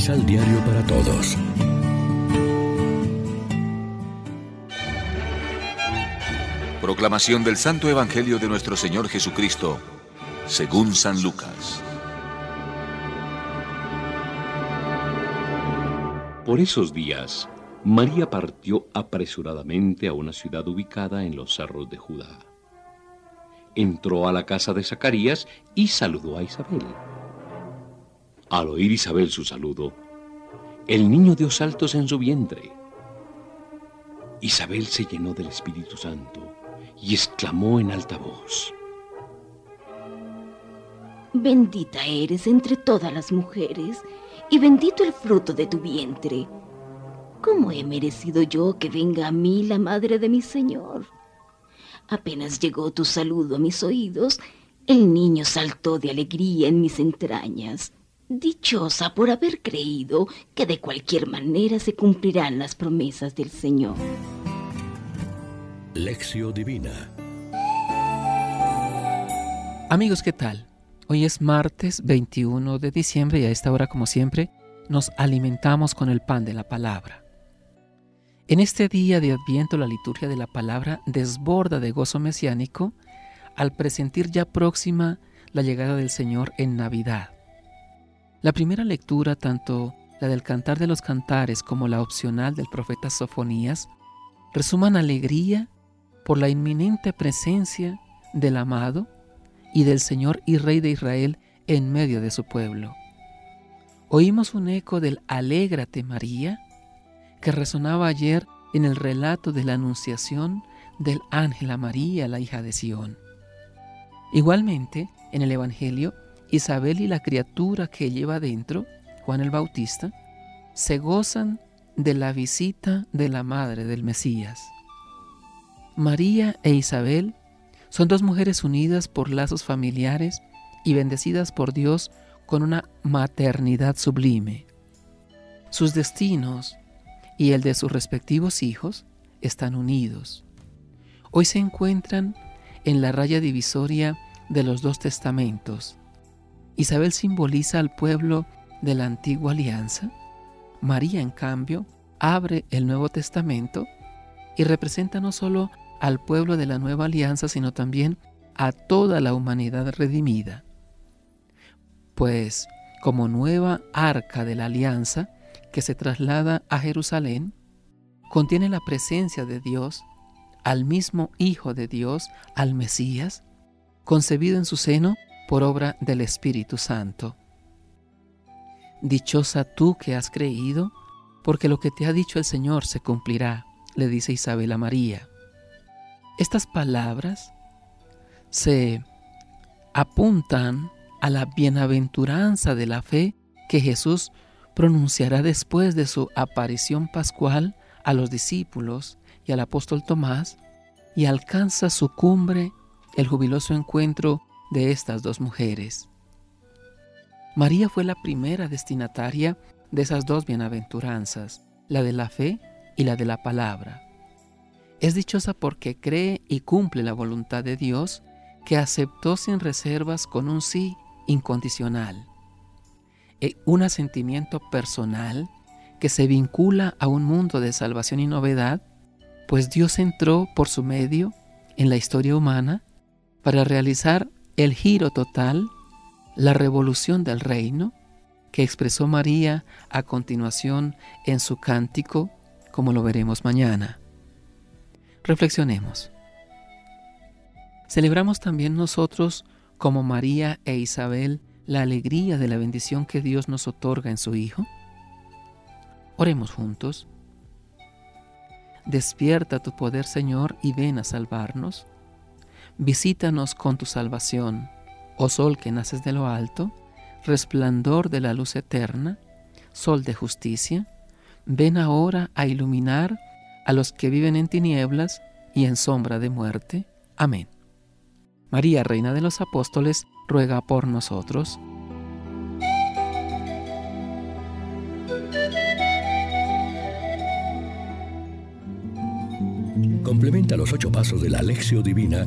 Misal Diario para Todos. Proclamación del Santo Evangelio de nuestro Señor Jesucristo, según San Lucas. Por esos días, María partió apresuradamente a una ciudad ubicada en los cerros de Judá. Entró a la casa de Zacarías y saludó a Isabel. Al oír Isabel su saludo, el niño dio saltos en su vientre. Isabel se llenó del Espíritu Santo y exclamó en alta voz. Bendita eres entre todas las mujeres y bendito el fruto de tu vientre. ¿Cómo he merecido yo que venga a mí la madre de mi Señor? Apenas llegó tu saludo a mis oídos, el niño saltó de alegría en mis entrañas dichosa por haber creído que de cualquier manera se cumplirán las promesas del Señor. Lección Divina Amigos, ¿qué tal? Hoy es martes 21 de diciembre y a esta hora, como siempre, nos alimentamos con el pan de la palabra. En este día de Adviento la liturgia de la palabra desborda de gozo mesiánico al presentir ya próxima la llegada del Señor en Navidad. La primera lectura, tanto la del Cantar de los Cantares como la opcional del profeta Sofonías, resuman alegría por la inminente presencia del amado y del Señor y Rey de Israel en medio de su pueblo. Oímos un eco del Alégrate María que resonaba ayer en el relato de la anunciación del ángel a María, la hija de Sión. Igualmente, en el Evangelio Isabel y la criatura que lleva dentro, Juan el Bautista, se gozan de la visita de la madre del Mesías. María e Isabel son dos mujeres unidas por lazos familiares y bendecidas por Dios con una maternidad sublime. Sus destinos y el de sus respectivos hijos están unidos. Hoy se encuentran en la raya divisoria de los dos testamentos, Isabel simboliza al pueblo de la antigua alianza. María, en cambio, abre el Nuevo Testamento y representa no solo al pueblo de la nueva alianza, sino también a toda la humanidad redimida. Pues, como nueva arca de la alianza que se traslada a Jerusalén, contiene la presencia de Dios, al mismo Hijo de Dios, al Mesías, concebido en su seno por obra del Espíritu Santo. Dichosa tú que has creído, porque lo que te ha dicho el Señor se cumplirá, le dice Isabel a María. Estas palabras se apuntan a la bienaventuranza de la fe que Jesús pronunciará después de su aparición pascual a los discípulos y al apóstol Tomás y alcanza su cumbre el jubiloso encuentro de estas dos mujeres. María fue la primera destinataria de esas dos bienaventuranzas, la de la fe y la de la palabra. Es dichosa porque cree y cumple la voluntad de Dios que aceptó sin reservas con un sí incondicional. E un asentimiento personal que se vincula a un mundo de salvación y novedad, pues Dios entró por su medio en la historia humana para realizar el giro total, la revolución del reino que expresó María a continuación en su cántico, como lo veremos mañana. Reflexionemos. Celebramos también nosotros, como María e Isabel, la alegría de la bendición que Dios nos otorga en su Hijo. Oremos juntos. Despierta tu poder, Señor, y ven a salvarnos. Visítanos con tu salvación, oh sol que naces de lo alto, resplandor de la luz eterna, sol de justicia, ven ahora a iluminar a los que viven en tinieblas y en sombra de muerte. Amén. María, Reina de los Apóstoles, ruega por nosotros. Complementa los ocho pasos de la Alexio Divina